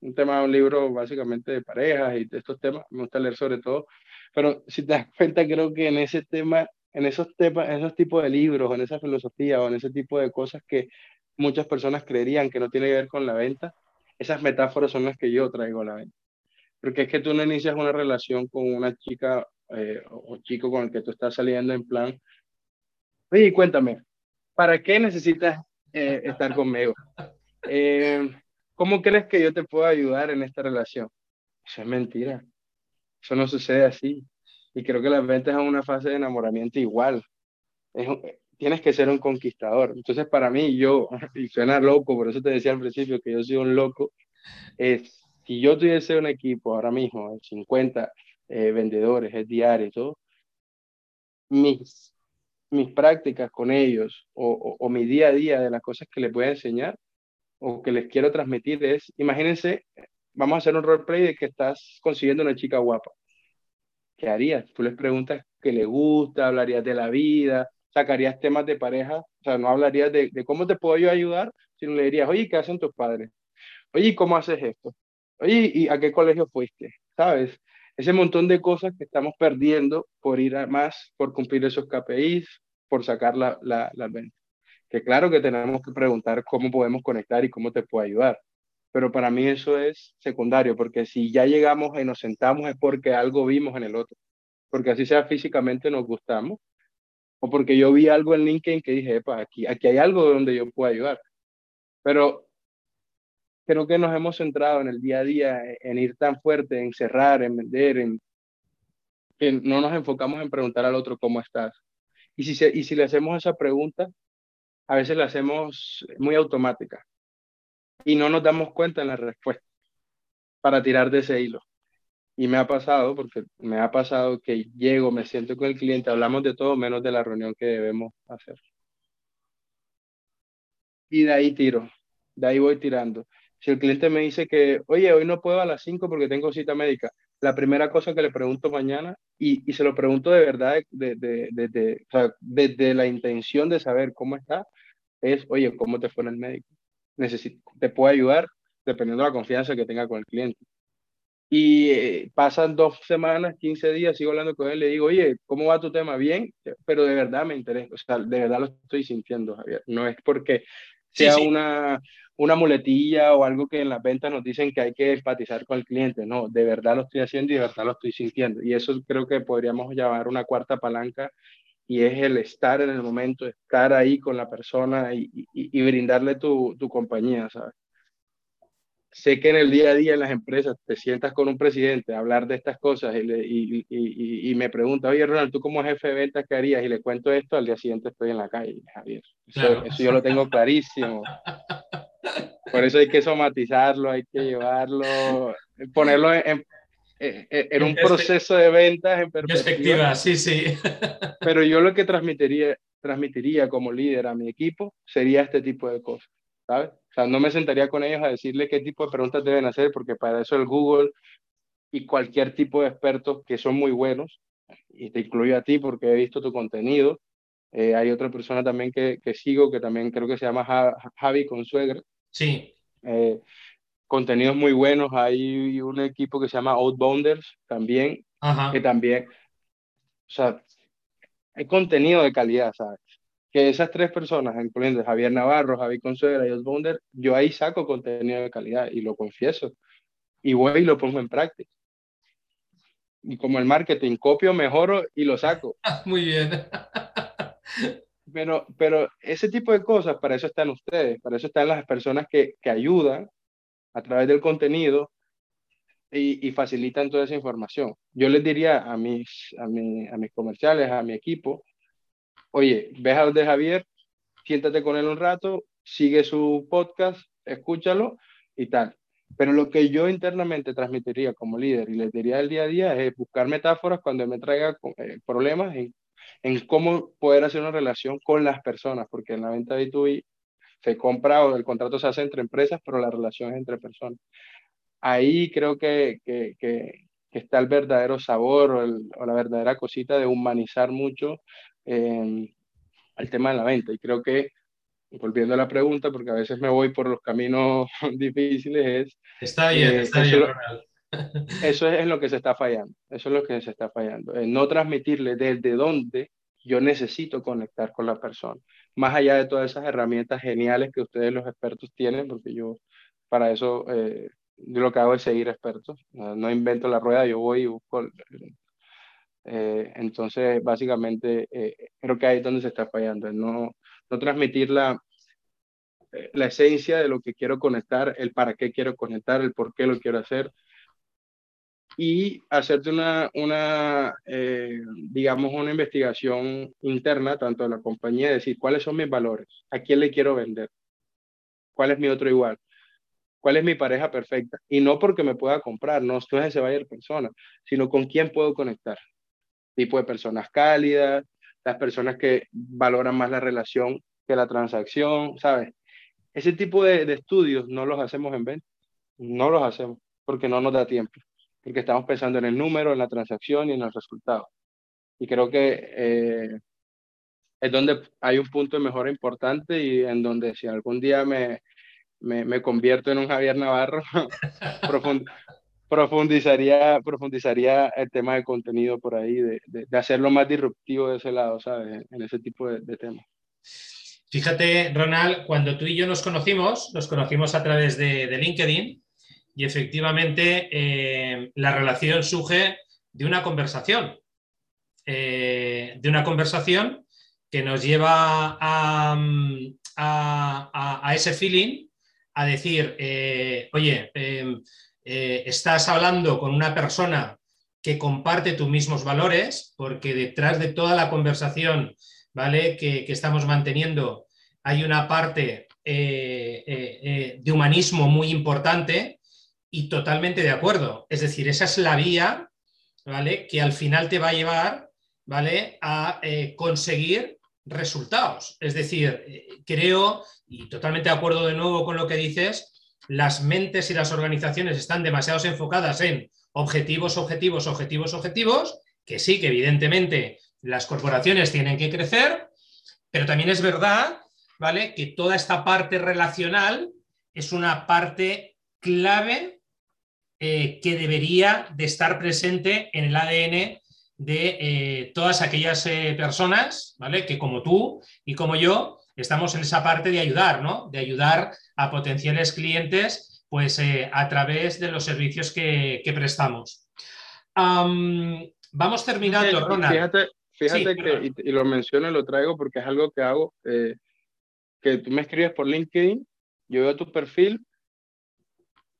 Un tema, un libro básicamente de parejas y de estos temas, me gusta leer sobre todo, pero si te das cuenta, creo que en ese tema, en esos temas, en esos tipos de libros, en esa filosofía o en ese tipo de cosas que muchas personas creerían que no tiene que ver con la venta, esas metáforas son las que yo traigo a la venta. Porque es que tú no inicias una relación con una chica eh, o chico con el que tú estás saliendo en plan, oye, cuéntame, ¿para qué necesitas eh, estar conmigo? Eh, ¿Cómo crees que yo te puedo ayudar en esta relación? Eso es mentira. Eso no sucede así. Y creo que las ventas es una fase de enamoramiento igual. tienes que ser un conquistador. Entonces, para mí, yo, y suena loco, por eso te decía al principio que yo soy un loco, es, si yo tuviese un equipo ahora mismo, 50 eh, vendedores, es diario y todo, mis, mis prácticas con ellos o, o, o, mi día a día de las cosas que les voy a enseñar o que les quiero transmitir es, imagínense, vamos a hacer un roleplay de que estás consiguiendo una chica guapa. ¿Qué harías? Tú les preguntas qué le gusta, hablarías de la vida, sacarías temas de pareja, o sea, no hablarías de, cómo te puedo ayudar, sino le dirías, oye, ¿qué hacen tus padres? Oye, ¿cómo haces esto? Oye, ¿y a qué colegio fuiste? ¿Sabes? Ese montón de cosas que estamos perdiendo por ir a más, por cumplir esos KPIs, por sacar la, la, las ventas que claro que tenemos que preguntar cómo podemos conectar y cómo te puedo ayudar. Pero para mí eso es secundario, porque si ya llegamos y nos sentamos es porque algo vimos en el otro. Porque así sea físicamente nos gustamos, o porque yo vi algo en LinkedIn que dije, Epa, aquí, aquí hay algo donde yo puedo ayudar. Pero creo que nos hemos centrado en el día a día en ir tan fuerte, en cerrar, en vender, en que no nos enfocamos en preguntar al otro cómo estás. Y si, y si le hacemos esa pregunta, a veces la hacemos muy automática y no nos damos cuenta en la respuesta para tirar de ese hilo. Y me ha pasado, porque me ha pasado que llego, me siento con el cliente, hablamos de todo menos de la reunión que debemos hacer. Y de ahí tiro, de ahí voy tirando. Si el cliente me dice que, oye, hoy no puedo a las 5 porque tengo cita médica, la primera cosa que le pregunto mañana, y, se lo pregunto de verdad, desde de, de, o sea, de, la intención de saber cómo está, es, oye, ¿cómo te fue en el médico? Necesito, ¿Te puedo ayudar? Dependiendo de la confianza que tenga con el cliente. Y eh, pasan dos semanas, 15 días, sigo hablando con él, le digo, oye, ¿cómo va tu tema? Bien, pero de verdad me interesa, o sea, de verdad lo estoy sintiendo, Javier. No es porque sea una, una muletilla o algo que en las ventas nos dicen que hay que empatizar con el cliente. No, de verdad lo estoy haciendo y de verdad lo estoy sintiendo. Y eso creo que podríamos llamar una cuarta palanca y es el estar en el momento, estar ahí con la persona y, y, brindarle tu, tu, compañía, ¿sabes? Sé que en el día a día en las empresas te sientas con un presidente a hablar de estas cosas y, y, me pregunta, oye Ronald, ¿tú como jefe de ventas qué harías? Y le cuento esto, al día siguiente estoy en la calle, Javier. Eso, eso yo lo tengo clarísimo. Por eso hay que somatizarlo, hay que llevarlo, ponerlo en, en, un proceso de ventas en perspectiva. Sí, sí. Pero yo lo que transmitiría, transmitiría como líder a mi equipo sería este tipo de cosas, ¿sabes? O sea, no me sentaría con ellos a decirle qué tipo de preguntas deben hacer, porque para eso el Google y cualquier tipo de expertos que son muy buenos, y te incluyo a ti porque he visto tu contenido, eh, hay otra persona también que, que, sigo que también creo que se llama Javi Consuegra. Sí. Eh, contenidos muy buenos. Hay un equipo que se llama Outbounders también, que también, o sea, hay contenido de calidad, ¿sabes? Que esas tres personas, incluyendo Javier Navarro, Javier Consuegra y Outbounder, yo ahí saco contenido de calidad y lo confieso. Y voy y lo pongo en práctica. Y como el marketing, copio, mejoro y lo saco. Muy bien. Pero, pero ese tipo de cosas, para eso están ustedes, para eso están las personas que, que ayudan a través del contenido y, y, facilitan toda esa información. Yo les diría a mis, a, mi, a mis comerciales, a mi equipo, oye, ve a de Javier, siéntate con él un rato, sigue su podcast, escúchalo y tal. Pero lo que yo internamente transmitiría como líder y les diría el día a día es buscar metáforas cuando me traiga eh, problemas en, en, cómo poder hacer una relación con las personas, porque en la venta de B2B se compra o el contrato se hace entre empresas, pero la relación es entre personas. Ahí creo que, que, que, está el verdadero sabor o, la verdadera cosita de humanizar mucho eh, el tema de la venta. Y creo que, volviendo a la pregunta, porque a veces me voy por los caminos difíciles, es... Está bien, eh, está bien. Eso es lo que se está fallando, eso es lo que se está fallando, no transmitirle desde dónde yo necesito conectar con la persona más allá de todas esas herramientas geniales que ustedes los expertos tienen, porque yo para eso eh, yo lo que hago es seguir expertos, no, invento la rueda, yo voy y busco. Eh, entonces, básicamente, eh, creo que ahí es donde se está fallando, no, no transmitir la, la esencia de lo que quiero conectar, el para qué quiero conectar, el por qué lo quiero hacer, y hacerte una, una eh, digamos, una investigación interna, tanto de la compañía, decir cuáles son mis valores, a quién le quiero vender, cuál es mi otro igual, cuál es mi pareja perfecta. Y no porque me pueda comprar, no, no es ese buyer persona, sino con quién puedo conectar. Tipo de personas cálidas, las personas que valoran más la relación que la transacción, ¿sabes? Ese tipo de, de estudios no los hacemos en venta, no los hacemos porque no nos da tiempo porque estamos pensando en el número, en la transacción y en el resultado. Y creo que eh, es donde hay un punto de mejora importante y en donde si algún día me, me, me convierto en un Javier Navarro, profundizaría, profundizaría el tema de contenido por ahí, de, de, hacerlo más disruptivo de ese lado, ¿sabes? En ese tipo de, temas. Fíjate, Ronald, cuando tú y yo nos conocimos, nos conocimos a través de, LinkedIn y efectivamente eh, la relación surge de una conversación, eh, de una conversación que nos lleva a, ese feeling, a decir, eh, oye, estás hablando con una persona que comparte tus mismos valores, porque detrás de toda la conversación ¿vale? que, estamos manteniendo hay una parte de humanismo muy importante y totalmente de acuerdo. Es decir, esa es la vía, ¿vale? Que al final te va a llevar, ¿vale? A eh, conseguir resultados. Es decir, eh, creo, y totalmente de acuerdo de nuevo con lo que dices, las mentes y las organizaciones están demasiado enfocadas en objetivos, objetivos, objetivos, objetivos, que sí, que evidentemente las corporaciones tienen que crecer, pero también es verdad, ¿vale? Que toda esta parte relacional es una parte clave eh, que debería de estar presente en el ADN de eh, todas aquellas eh, personas, ¿vale? Que como tú y como yo estamos en esa parte de ayudar, ¿no? De ayudar a potenciales clientes, pues eh, a través de los servicios que, prestamos. vamos terminando, Ronald. Fíjate, fíjate que, y, lo menciono y lo traigo porque es algo que hago, eh, que tú me escribes por LinkedIn, yo veo tu perfil,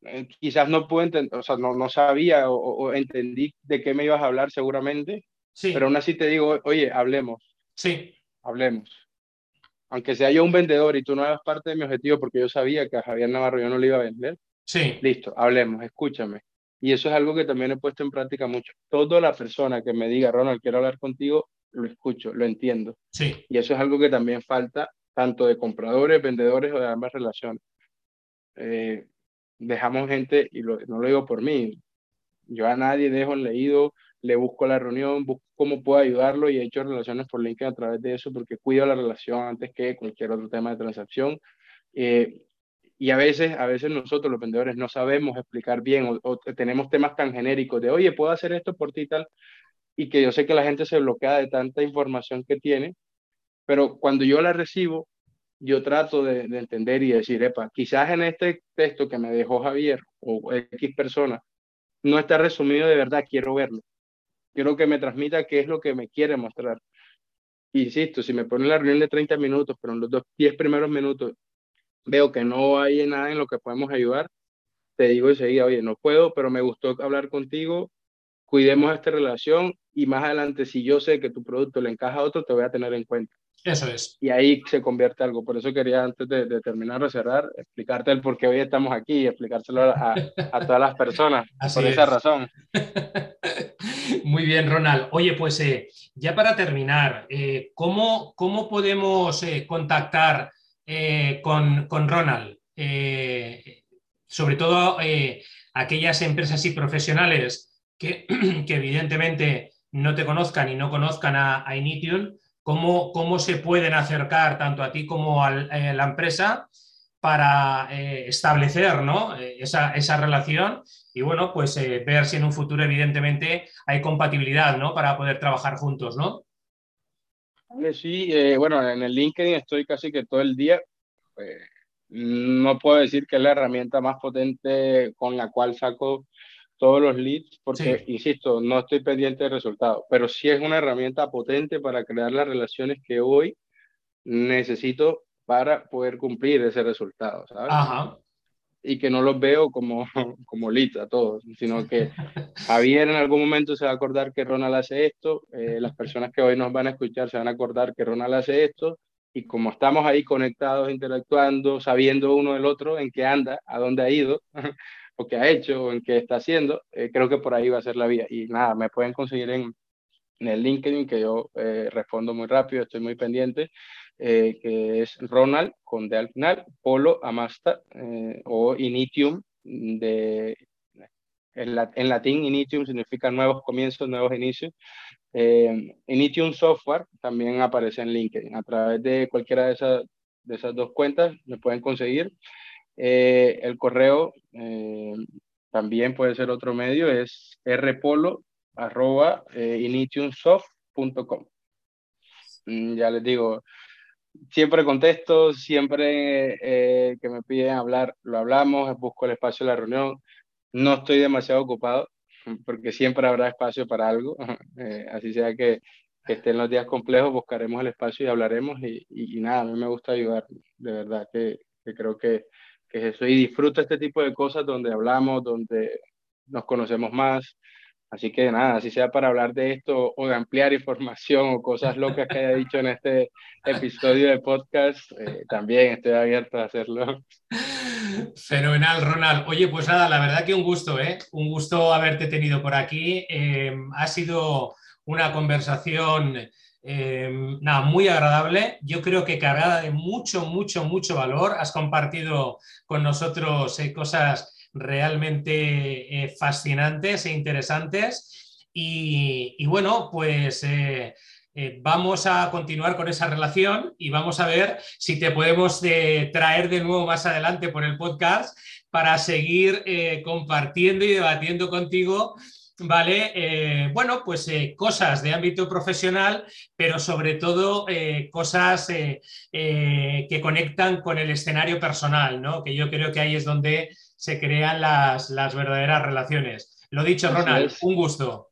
eh, quizás no pude entender, o sea, no, no sabía o, entendí de qué me ibas a hablar seguramente, sí. pero aún así te digo, oye, hablemos. Sí. Hablemos. Aunque sea yo un vendedor y tú no hagas parte de mi objetivo porque yo sabía que a Javier Navarro yo no le iba a vender. Sí. Listo, hablemos, escúchame. Y eso es algo que también he puesto en práctica mucho. Toda la persona que me diga, Ronald, quiero hablar contigo, lo escucho, lo entiendo. Sí. Y eso es algo que también falta tanto de compradores, vendedores o de ambas relaciones. Eh, dejamos gente, y no lo digo por mí, yo a nadie dejo en leído, le busco la reunión, busco cómo puedo ayudarlo y he hecho relaciones por LinkedIn a través de eso porque cuido la relación antes que cualquier otro tema de transacción. Eh, y a veces, a veces nosotros los vendedores no sabemos explicar bien o, tenemos temas tan genéricos de, oye, puedo hacer esto por ti y tal, y que yo sé que la gente se bloquea de tanta información que tiene, pero cuando yo la recibo, yo trato de, entender y decir, epa, quizás en este texto que me dejó Javier o X persona, no está resumido de verdad, quiero verlo. Quiero que me transmita qué es lo que me quiere mostrar. Insisto, si me pone la reunión de 30 minutos, pero en los dos, 10 primeros minutos veo que no hay nada en lo que podemos ayudar, te digo enseguida, oye, no puedo, pero me gustó hablar contigo, cuidemos esta relación y más adelante, si yo sé que tu producto le encaja a otro, te voy a tener en cuenta. Eso es. Y ahí se convierte algo. Por eso quería, antes de, terminar de cerrar, explicarte el por qué hoy estamos aquí y explicárselo a, a todas las personas. por esa razón. Muy bien, Ronald. Oye, pues eh, ya para terminar, eh, ¿cómo, ¿cómo, podemos eh, contactar con, con, Ronald? sobre todo aquellas empresas y profesionales que, que, evidentemente no te conozcan y no conozcan a, a Initium, cómo, cómo se pueden acercar tanto a ti como a la empresa para eh, establecer ¿no? Eh, esa, esa, relación y bueno, pues ver si en un futuro evidentemente hay compatibilidad ¿no? para poder trabajar juntos, ¿no? Sí, bueno, en el LinkedIn estoy casi que todo el día. no puedo decir que es la herramienta más potente con la cual saco todos los leads, porque, insisto, no estoy pendiente de resultados, pero sí es una herramienta potente para crear las relaciones que hoy necesito para poder cumplir ese resultado, ¿sabes? Ajá. Y que no los veo como, como leads a todos, sino que Javier en algún momento se va a acordar que Ronald hace esto, eh, las personas que hoy nos van a escuchar se van a acordar que Ronald hace esto, y como estamos ahí conectados, interactuando, sabiendo uno del otro en qué anda, a dónde ha ido, o qué ha hecho o en qué está haciendo, eh, creo que por ahí va a ser la vía. Y nada, me pueden conseguir en, en el LinkedIn, que yo eh, respondo muy rápido, estoy muy pendiente, eh, que es Ronald, con D al final, Polo Amasta, o Initium, de, en, latín Initium significa nuevos comienzos, nuevos inicios. Initium Software también aparece en LinkedIn. A través de cualquiera de esas, de esas dos cuentas me pueden conseguir. Eh, el correo eh, también puede ser otro medio, es rpolo arroba eh, mm, ya les digo, siempre contesto, siempre que me piden hablar, lo hablamos, busco el espacio de la reunión. No estoy demasiado ocupado porque siempre habrá espacio para algo, así sea que, que estén los días complejos, buscaremos el espacio y hablaremos y, y, nada, a mí me gusta ayudar, de verdad que, creo que que eso, y disfruto este tipo de cosas donde hablamos, donde nos conocemos más. Así que nada, así sea para hablar de esto o de ampliar información o cosas locas que haya dicho en este episodio de podcast, eh, también estoy abierto a hacerlo. Fenomenal, Ronald. Oye, pues nada, la verdad que un gusto, ¿eh? Un gusto haberte tenido por aquí. Eh, ha sido una conversación Em, nada, muy agradable. Yo creo que cargada de mucho, mucho, mucho valor. Has compartido con nosotros eh, cosas realmente eh, fascinantes e interesantes. Y, bueno, pues eh, vamos a continuar con esa relación y vamos a ver si te podemos traer de nuevo más adelante por el podcast para seguir compartiendo y debatiendo contigo ¿vale? Eh, bueno, pues eh, cosas de ámbito profesional, pero sobre todo eh, cosas que conectan con el escenario personal, ¿no? Que yo creo que ahí es donde se crean las, verdaderas relaciones. Lo dicho, Ronald, un gusto.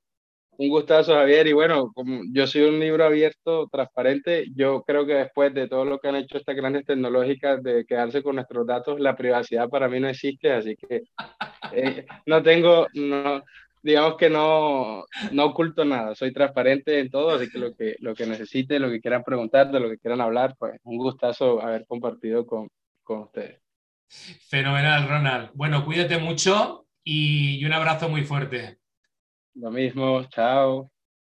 Un gustazo, Javier. Y bueno, como yo soy un libro abierto, transparente, yo creo que después de todo lo que han hecho estas grandes tecnológicas de quedarse con nuestros datos, la privacidad para mí no existe, así que no tengo, no, digamos que no, no oculto nada, soy transparente en todo, así que lo que, lo que necesite, lo que quieran preguntar, de lo que quieran hablar, pues un gustazo haber compartido con, con ustedes. Fenomenal, Ronald. Bueno, cuídate mucho y un abrazo muy fuerte. Lo mismo, chao.